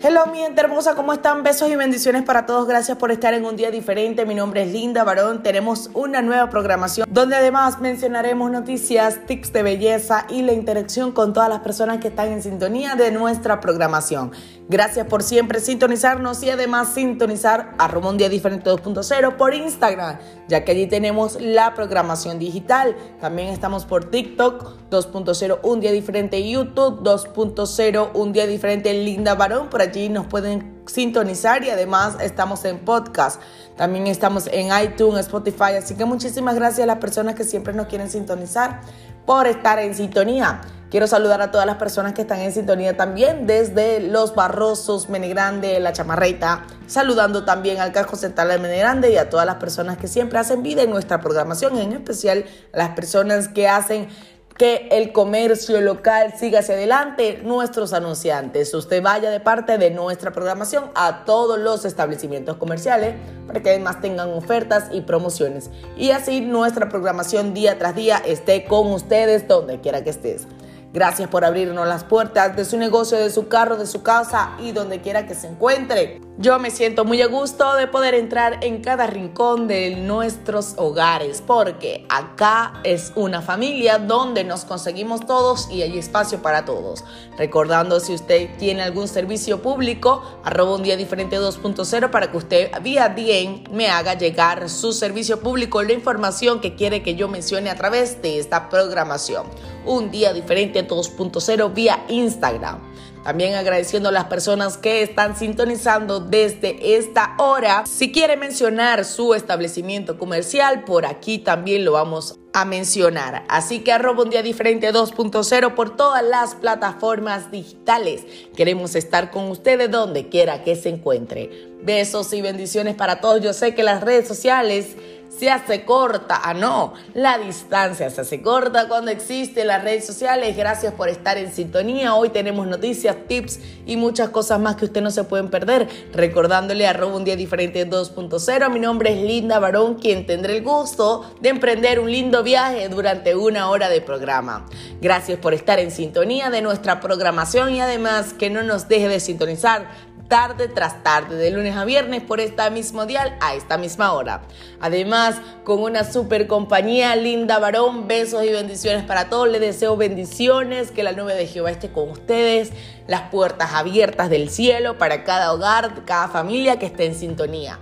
Hello mi gente hermosa, ¿cómo están? Besos y bendiciones para todos. Gracias por estar en un día diferente. Mi nombre es Linda Barón. Tenemos una nueva programación donde además mencionaremos noticias, tips de belleza y la interacción con todas las personas que están en sintonía de nuestra programación. Gracias por siempre sintonizarnos y además sintonizar a un día diferente 2.0 por Instagram, ya que allí tenemos la programación digital. También estamos por TikTok 2.0 un día diferente YouTube 2.0 un día diferente Linda Barón. Por allí nos pueden sintonizar y además estamos en podcast. También estamos en iTunes, Spotify. Así que muchísimas gracias a las personas que siempre nos quieren sintonizar por estar en sintonía. Quiero saludar a todas las personas que están en sintonía también desde Los Barrosos, Menegrande, La Chamarreta, saludando también al Casco Central de Menegrande y a todas las personas que siempre hacen vida en nuestra programación, en especial a las personas que hacen que el comercio local siga hacia adelante, nuestros anunciantes. Usted vaya de parte de nuestra programación a todos los establecimientos comerciales para que además tengan ofertas y promociones. Y así nuestra programación día tras día esté con ustedes donde quiera que estés. Gracias por abrirnos las puertas de su negocio, de su carro, de su casa y donde quiera que se encuentre. Yo me siento muy a gusto de poder entrar en cada rincón de nuestros hogares porque acá es una familia donde nos conseguimos todos y hay espacio para todos. Recordando si usted tiene algún servicio público, arroba un día diferente 2.0 para que usted vía bien me haga llegar su servicio público, la información que quiere que yo mencione a través de esta programación. Un día diferente 2.0 vía Instagram. También agradeciendo a las personas que están sintonizando desde esta hora. Si quiere mencionar su establecimiento comercial, por aquí también lo vamos a mencionar. Así que arroba un día diferente 2.0 por todas las plataformas digitales. Queremos estar con ustedes donde quiera que se encuentre. Besos y bendiciones para todos. Yo sé que las redes sociales se hace corta. Ah, no, la distancia se hace corta cuando existen las redes sociales. Gracias por estar en sintonía. Hoy tenemos noticias, tips y muchas cosas más que usted no se pueden perder. Recordándole a un día diferente 2.0. Mi nombre es Linda Barón, quien tendrá el gusto de emprender un lindo viaje durante una hora de programa. Gracias por estar en sintonía de nuestra programación y además que no nos deje de sintonizar tarde tras tarde, de lunes a viernes por esta mismo dial a esta misma hora. Además, con una super compañía, linda varón, besos y bendiciones para todos. Les deseo bendiciones, que la nube de Jehová esté con ustedes, las puertas abiertas del cielo para cada hogar, cada familia que esté en sintonía.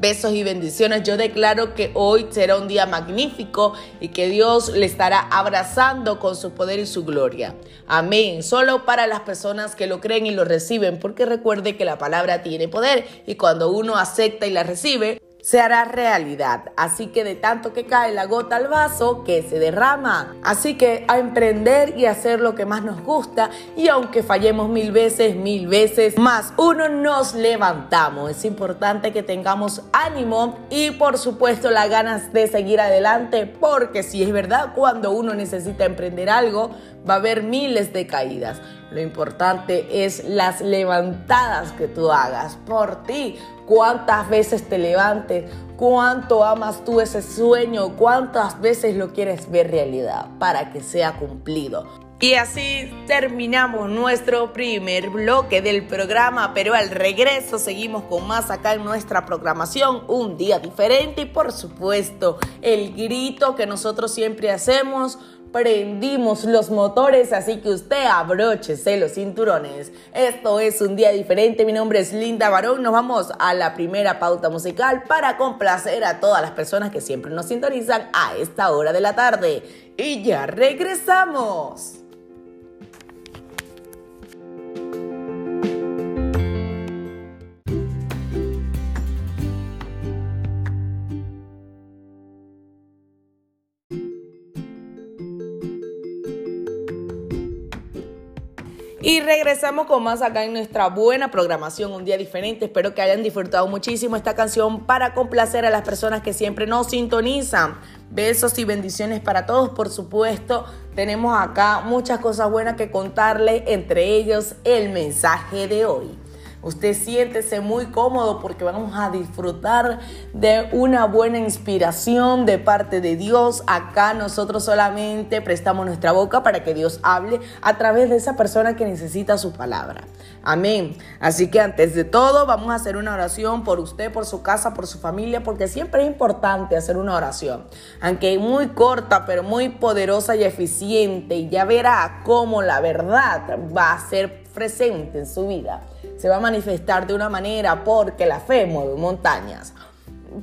Besos y bendiciones. Yo declaro que hoy será un día magnífico y que Dios le estará abrazando con su poder y su gloria. Amén. Solo para las personas que lo creen y lo reciben, porque recuerde que la palabra tiene poder y cuando uno acepta y la recibe, se hará realidad. Así que de tanto que cae la gota al vaso, que se derrama. Así que a emprender y hacer lo que más nos gusta y aunque fallemos mil veces, mil veces más, uno nos levantamos. Es importante que tengamos ánimo y por supuesto las ganas de seguir adelante porque si es verdad, cuando uno necesita emprender algo, va a haber miles de caídas. Lo importante es las levantadas que tú hagas por ti. Cuántas veces te levantes, cuánto amas tú ese sueño, cuántas veces lo quieres ver realidad para que sea cumplido. Y así terminamos nuestro primer bloque del programa, pero al regreso seguimos con más acá en nuestra programación, un día diferente y por supuesto el grito que nosotros siempre hacemos prendimos los motores, así que usted abróchese los cinturones. Esto es un día diferente, mi nombre es Linda Barón, nos vamos a la primera pauta musical para complacer a todas las personas que siempre nos sintonizan a esta hora de la tarde. Y ya regresamos. Y regresamos con más acá en nuestra buena programación, un día diferente. Espero que hayan disfrutado muchísimo esta canción para complacer a las personas que siempre nos sintonizan. Besos y bendiciones para todos, por supuesto. Tenemos acá muchas cosas buenas que contarles, entre ellos el mensaje de hoy. Usted siéntese muy cómodo porque vamos a disfrutar de una buena inspiración de parte de Dios. Acá nosotros solamente prestamos nuestra boca para que Dios hable a través de esa persona que necesita su palabra. Amén. Así que antes de todo vamos a hacer una oración por usted, por su casa, por su familia, porque siempre es importante hacer una oración. Aunque muy corta, pero muy poderosa y eficiente. Y ya verá cómo la verdad va a ser presente en su vida. Se va a manifestar de una manera porque la fe mueve montañas.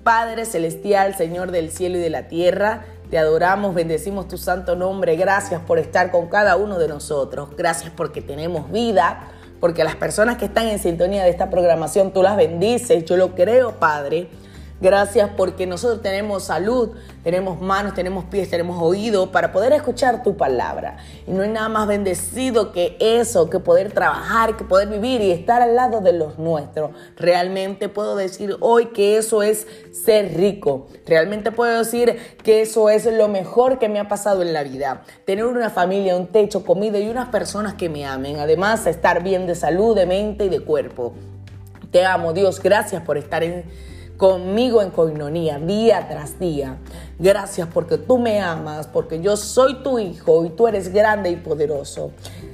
Padre Celestial, Señor del cielo y de la tierra, te adoramos, bendecimos tu santo nombre. Gracias por estar con cada uno de nosotros. Gracias porque tenemos vida porque las personas que están en sintonía de esta programación, tú las bendices, yo lo creo, Padre. Gracias porque nosotros tenemos salud, tenemos manos, tenemos pies, tenemos oído para poder escuchar tu palabra. Y no hay nada más bendecido que eso, que poder trabajar, que poder vivir y estar al lado de los nuestros. Realmente puedo decir hoy que eso es ser rico. Realmente puedo decir que eso es lo mejor que me ha pasado en la vida. Tener una familia, un techo, comida y unas personas que me amen. Además, estar bien de salud, de mente y de cuerpo. Te amo, Dios. Gracias por estar en conmigo en coinonía día tras día. Gracias porque tú me amas, porque yo soy tu hijo y tú eres grande y poderoso.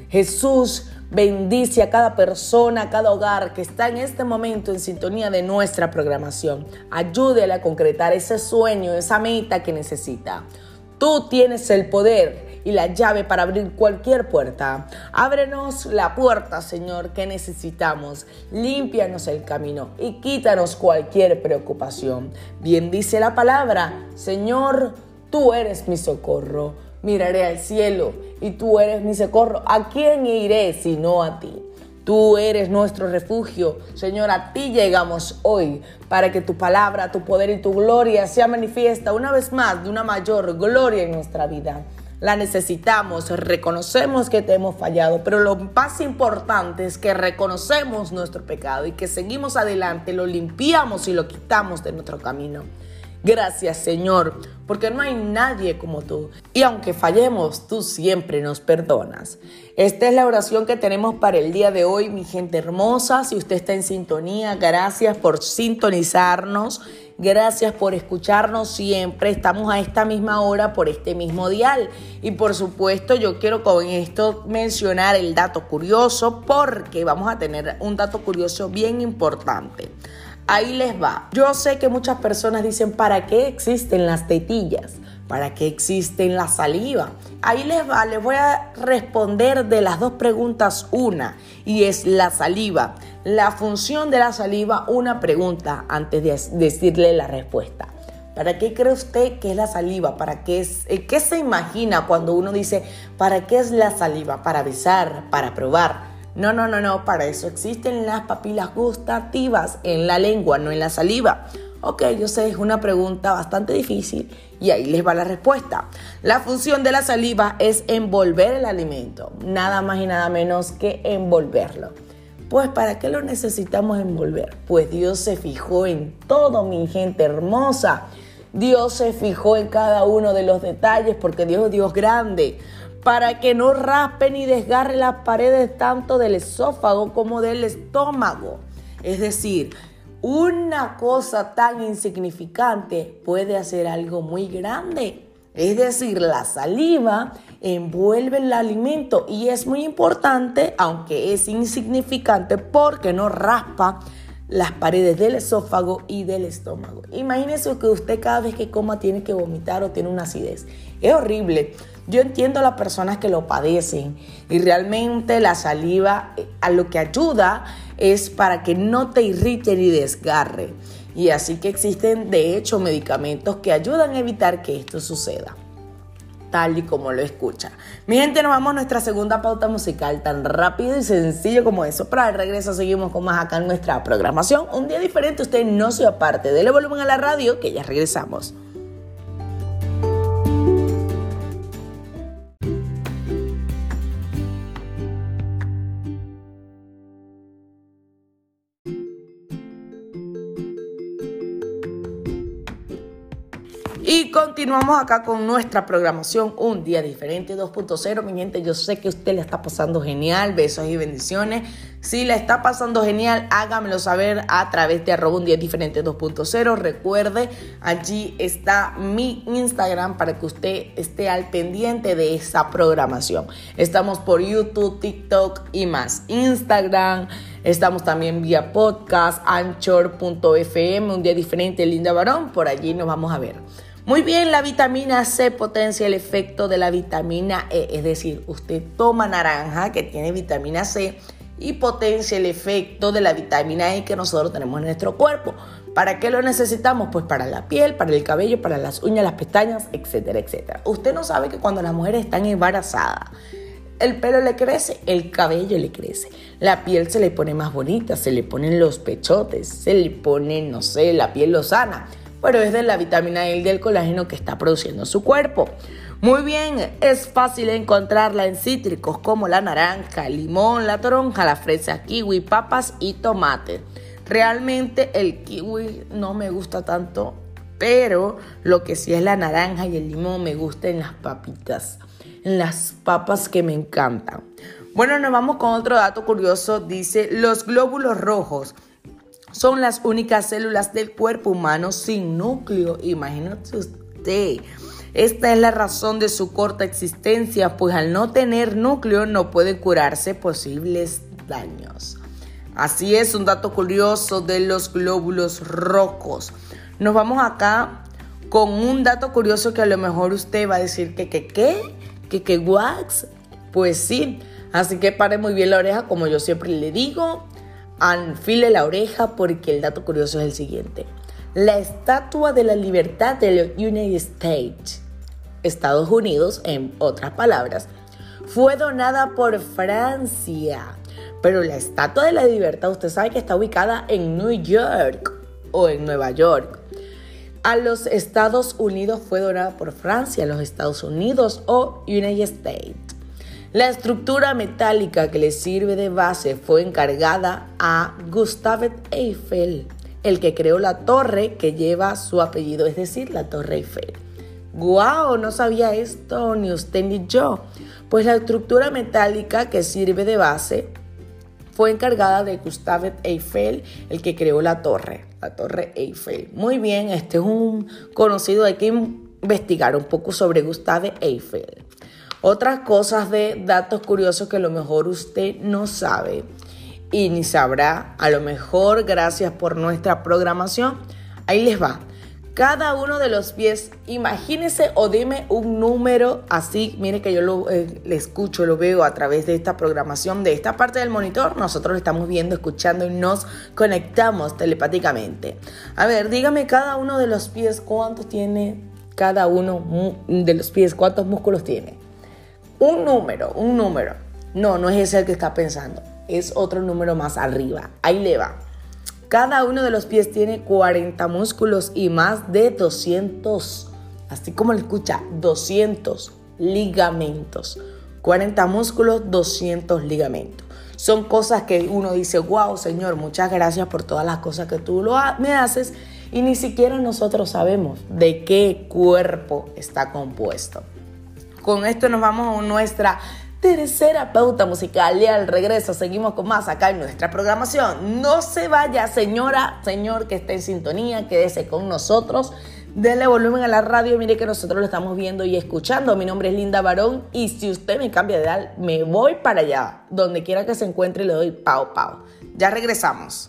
Jesús, bendice a cada persona, a cada hogar que está en este momento en sintonía de nuestra programación. Ayúdele a concretar ese sueño, esa meta que necesita. Tú tienes el poder y la llave para abrir cualquier puerta. Ábrenos la puerta, Señor, que necesitamos. Límpianos el camino y quítanos cualquier preocupación. Bien dice la palabra, Señor, tú eres mi socorro. Miraré al cielo y tú eres mi socorro. ¿A quién iré sino a ti? Tú eres nuestro refugio. Señor, a ti llegamos hoy para que tu palabra, tu poder y tu gloria sea manifiesta una vez más de una mayor gloria en nuestra vida la necesitamos, reconocemos que te hemos fallado, pero lo más importante es que reconocemos nuestro pecado y que seguimos adelante, lo limpiamos y lo quitamos de nuestro camino. Gracias Señor, porque no hay nadie como tú. Y aunque fallemos, tú siempre nos perdonas. Esta es la oración que tenemos para el día de hoy, mi gente hermosa. Si usted está en sintonía, gracias por sintonizarnos. Gracias por escucharnos siempre. Estamos a esta misma hora por este mismo dial. Y por supuesto yo quiero con esto mencionar el dato curioso porque vamos a tener un dato curioso bien importante. Ahí les va. Yo sé que muchas personas dicen, ¿para qué existen las tetillas? ¿Para qué existen la saliva? Ahí les va, les voy a responder de las dos preguntas una, y es la saliva. La función de la saliva, una pregunta antes de decirle la respuesta. ¿Para qué cree usted que es la saliva? ¿Para qué es, eh, qué se imagina cuando uno dice, ¿para qué es la saliva? Para besar, para probar. No, no, no, no, para eso existen las papilas gustativas en la lengua, no en la saliva. Ok, yo sé, es una pregunta bastante difícil y ahí les va la respuesta. La función de la saliva es envolver el alimento, nada más y nada menos que envolverlo. Pues ¿para qué lo necesitamos envolver? Pues Dios se fijó en todo, mi gente hermosa. Dios se fijó en cada uno de los detalles porque Dios es Dios grande para que no raspe ni desgarre las paredes tanto del esófago como del estómago. Es decir, una cosa tan insignificante puede hacer algo muy grande. Es decir, la saliva envuelve el alimento y es muy importante, aunque es insignificante, porque no raspa las paredes del esófago y del estómago. Imagínese que usted cada vez que coma tiene que vomitar o tiene una acidez. Es horrible. Yo entiendo a las personas que lo padecen y realmente la saliva eh, a lo que ayuda es para que no te irrite ni desgarre. Y así que existen de hecho medicamentos que ayudan a evitar que esto suceda tal y como lo escucha. Mi gente, nos vamos a nuestra segunda pauta musical tan rápido y sencillo como eso. Para el regreso seguimos con más acá en nuestra programación. Un día diferente, usted no se aparte. Dele volumen a la radio que ya regresamos. Y continuamos acá con nuestra programación Un Día Diferente 2.0. Mi gente, yo sé que usted le está pasando genial. Besos y bendiciones. Si le está pasando genial, hágamelo saber a través de arroba un día diferente 2.0. Recuerde, allí está mi Instagram para que usted esté al pendiente de esa programación. Estamos por YouTube, TikTok y más. Instagram, estamos también vía podcast, anchor.fm, un día diferente, linda varón. Por allí nos vamos a ver. Muy bien, la vitamina C potencia el efecto de la vitamina E, es decir, usted toma naranja que tiene vitamina C y potencia el efecto de la vitamina E que nosotros tenemos en nuestro cuerpo. ¿Para qué lo necesitamos? Pues para la piel, para el cabello, para las uñas, las pestañas, etcétera, etcétera. Usted no sabe que cuando las mujeres están embarazadas, el pelo le crece, el cabello le crece, la piel se le pone más bonita, se le ponen los pechotes, se le pone, no sé, la piel lo sana pero es de la vitamina E y del colágeno que está produciendo su cuerpo. Muy bien, es fácil encontrarla en cítricos como la naranja, el limón, la toronja, la fresa, kiwi, papas y tomate. Realmente el kiwi no me gusta tanto, pero lo que sí es la naranja y el limón me gusta en las papitas, en las papas que me encantan. Bueno, nos vamos con otro dato curioso. Dice, los glóbulos rojos son las únicas células del cuerpo humano sin núcleo. Imagínate usted. Esta es la razón de su corta existencia, pues al no tener núcleo no pueden curarse posibles daños. Así es, un dato curioso de los glóbulos rojos. Nos vamos acá con un dato curioso que a lo mejor usted va a decir que que qué, que que wax. Pues sí, así que pare muy bien la oreja como yo siempre le digo Anfile la oreja porque el dato curioso es el siguiente. La Estatua de la Libertad de los United States, Estados Unidos, en otras palabras, fue donada por Francia. Pero la Estatua de la Libertad, usted sabe que está ubicada en New York o en Nueva York. A los Estados Unidos fue donada por Francia, los Estados Unidos o United States. La estructura metálica que le sirve de base fue encargada a Gustave Eiffel, el que creó la torre que lleva su apellido, es decir, la Torre Eiffel. ¡Guau! No sabía esto ni usted ni yo. Pues la estructura metálica que sirve de base fue encargada de Gustave Eiffel, el que creó la torre, la Torre Eiffel. Muy bien, este es un conocido, hay que investigar un poco sobre Gustave Eiffel. Otras cosas de datos curiosos que a lo mejor usted no sabe y ni sabrá, a lo mejor gracias por nuestra programación. Ahí les va. Cada uno de los pies, imagínese o dime un número así, mire que yo lo eh, escucho, lo veo a través de esta programación, de esta parte del monitor, nosotros lo estamos viendo, escuchando y nos conectamos telepáticamente. A ver, dígame cada uno de los pies, ¿cuántos tiene cada uno de los pies? ¿Cuántos músculos tiene? Un número, un número. No, no es ese el que está pensando. Es otro número más arriba. Ahí le va. Cada uno de los pies tiene 40 músculos y más de 200, así como lo escucha, 200 ligamentos. 40 músculos, 200 ligamentos. Son cosas que uno dice, wow, Señor, muchas gracias por todas las cosas que tú lo me haces y ni siquiera nosotros sabemos de qué cuerpo está compuesto. Con esto nos vamos a nuestra tercera pauta musical y al regreso seguimos con más acá en nuestra programación. No se vaya, señora, señor que esté en sintonía, quédese con nosotros. Denle volumen a la radio, mire que nosotros lo estamos viendo y escuchando. Mi nombre es Linda Barón y si usted me cambia de edad, me voy para allá. Donde quiera que se encuentre le doy pau pau. Ya regresamos.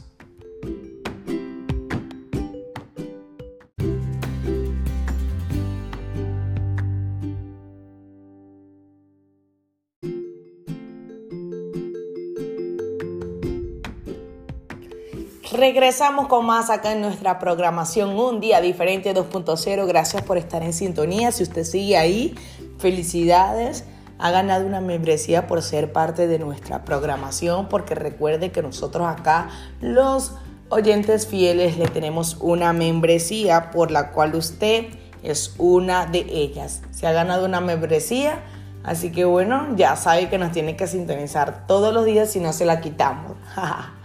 Regresamos con más acá en nuestra programación Un Día Diferente 2.0. Gracias por estar en sintonía. Si usted sigue ahí, felicidades. Ha ganado una membresía por ser parte de nuestra programación, porque recuerde que nosotros acá, los oyentes fieles, le tenemos una membresía por la cual usted es una de ellas. Se ha ganado una membresía, así que bueno, ya sabe que nos tiene que sintonizar todos los días si no se la quitamos.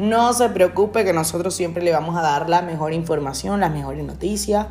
No se preocupe que nosotros siempre le vamos a dar la mejor información, las mejores noticias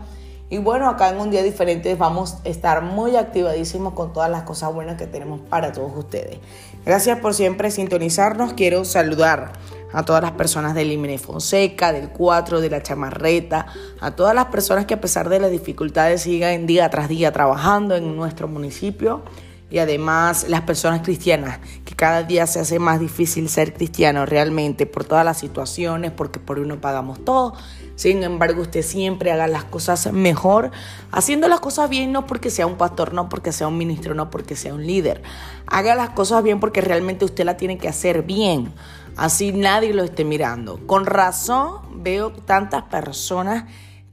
Y bueno, acá en un día diferente vamos a estar muy activadísimos con todas las cosas buenas que tenemos para todos ustedes. Gracias por siempre sintonizarnos. Quiero saludar a todas las personas del Limene Fonseca, del 4, de la Chamarreta, a todas las personas que a pesar de las dificultades sigan día tras día trabajando en nuestro municipio y además las personas cristianas, que cada día se hace más difícil ser cristiano realmente por todas las situaciones, porque por uno pagamos todo. Sin embargo, usted siempre haga las cosas mejor, haciendo las cosas bien, no porque sea un pastor, no porque sea un ministro, no porque sea un líder. Haga las cosas bien porque realmente usted la tiene que hacer bien. Así nadie lo esté mirando. Con razón veo tantas personas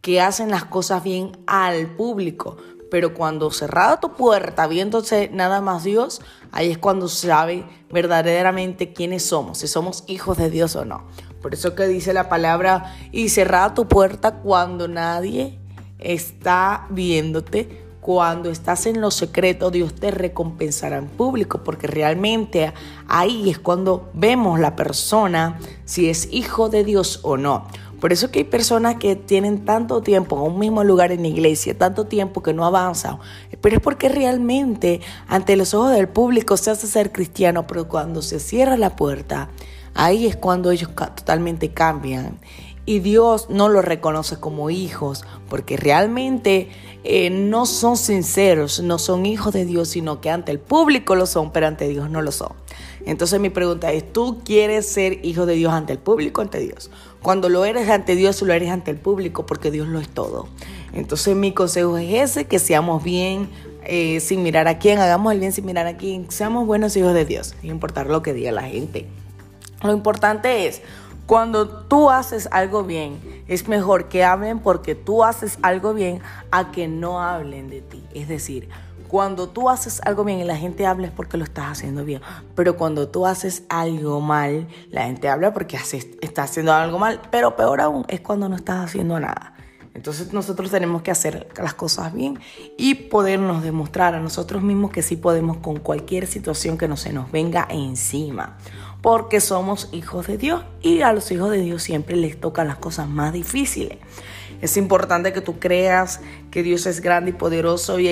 que hacen las cosas bien al público, pero cuando cerrada tu puerta, viéndose nada más Dios, ahí es cuando sabe verdaderamente quiénes somos, si somos hijos de Dios o no. Por eso que dice la palabra, y cerrada tu puerta cuando nadie está viéndote, cuando estás en lo secreto, Dios te recompensará en público, porque realmente ahí es cuando vemos la persona si es hijo de Dios o no. Por eso que hay personas que tienen tanto tiempo en un mismo lugar en la iglesia, tanto tiempo que no avanzan, pero es porque realmente ante los ojos del público se hace ser cristiano, pero cuando se cierra la puerta, ahí es cuando ellos totalmente cambian. Y Dios no los reconoce como hijos, porque realmente eh, no son sinceros, no son hijos de Dios, sino que ante el público lo son, pero ante Dios no lo son. Entonces mi pregunta es, ¿tú quieres ser hijo de Dios ante el público ante Dios? Cuando lo eres ante Dios, lo eres ante el público porque Dios lo es todo. Entonces mi consejo es ese, que seamos bien eh, sin mirar a quién, hagamos el bien sin mirar a quién, seamos buenos hijos de Dios, sin importar lo que diga la gente. Lo importante es, cuando tú haces algo bien, es mejor que hablen porque tú haces algo bien a que no hablen de ti. Es decir, cuando tú haces algo bien y la gente habla es porque lo estás haciendo bien. Pero cuando tú haces algo mal, la gente habla porque estás haciendo algo mal. Pero peor aún es cuando no estás haciendo nada. Entonces nosotros tenemos que hacer las cosas bien y podernos demostrar a nosotros mismos que sí podemos con cualquier situación que no se nos venga encima. Porque somos hijos de Dios y a los hijos de Dios siempre les tocan las cosas más difíciles. Es importante que tú creas que Dios es grande y poderoso y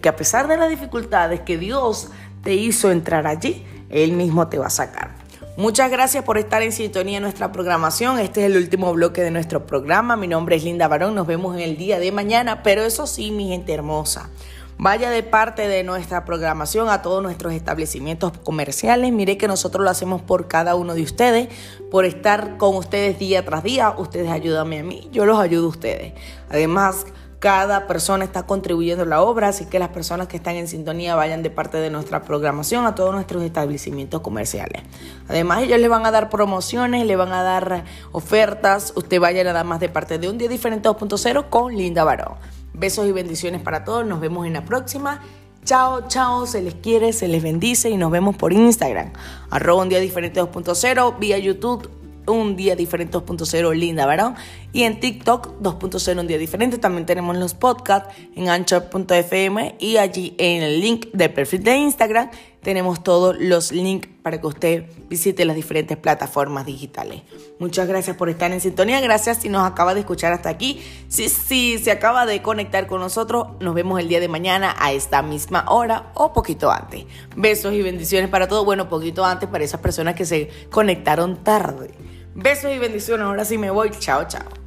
que a pesar de las dificultades que Dios te hizo entrar allí, Él mismo te va a sacar. Muchas gracias por estar en sintonía en nuestra programación. Este es el último bloque de nuestro programa. Mi nombre es Linda Barón. Nos vemos en el día de mañana. Pero eso sí, mi gente hermosa. Vaya de parte de nuestra programación a todos nuestros establecimientos comerciales. Mire que nosotros lo hacemos por cada uno de ustedes, por estar con ustedes día tras día. Ustedes ayúdame a mí, yo los ayudo a ustedes. Además, cada persona está contribuyendo a la obra, así que las personas que están en sintonía vayan de parte de nuestra programación a todos nuestros establecimientos comerciales. Además, ellos le van a dar promociones, le van a dar ofertas. Usted vaya nada más de parte de un día diferente 2.0 con Linda Barón. Besos y bendiciones para todos. Nos vemos en la próxima. Chao, chao, se les quiere, se les bendice y nos vemos por Instagram. Arroba un día diferente 2.0, vía YouTube un día diferente 2.0 Linda ¿verdad? y en TikTok 2.0 un día diferente también tenemos los podcasts en anchor.fm y allí en el link del perfil de Instagram tenemos todos los links para que usted visite las diferentes plataformas digitales. Muchas gracias por estar en sintonía, gracias si nos acaba de escuchar hasta aquí. Si, si se acaba de conectar con nosotros, nos vemos el día de mañana a esta misma hora o poquito antes. Besos y bendiciones para todos, bueno, poquito antes para esas personas que se conectaron tarde. Besos y bendiciones, ahora sí me voy, chao, chao.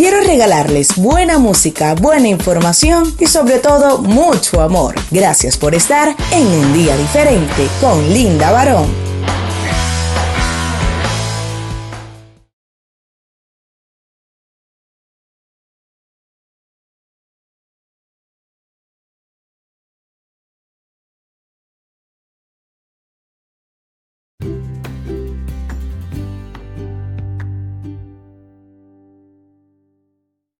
Quiero regalarles buena música, buena información y sobre todo mucho amor. Gracias por estar en un día diferente con Linda Barón.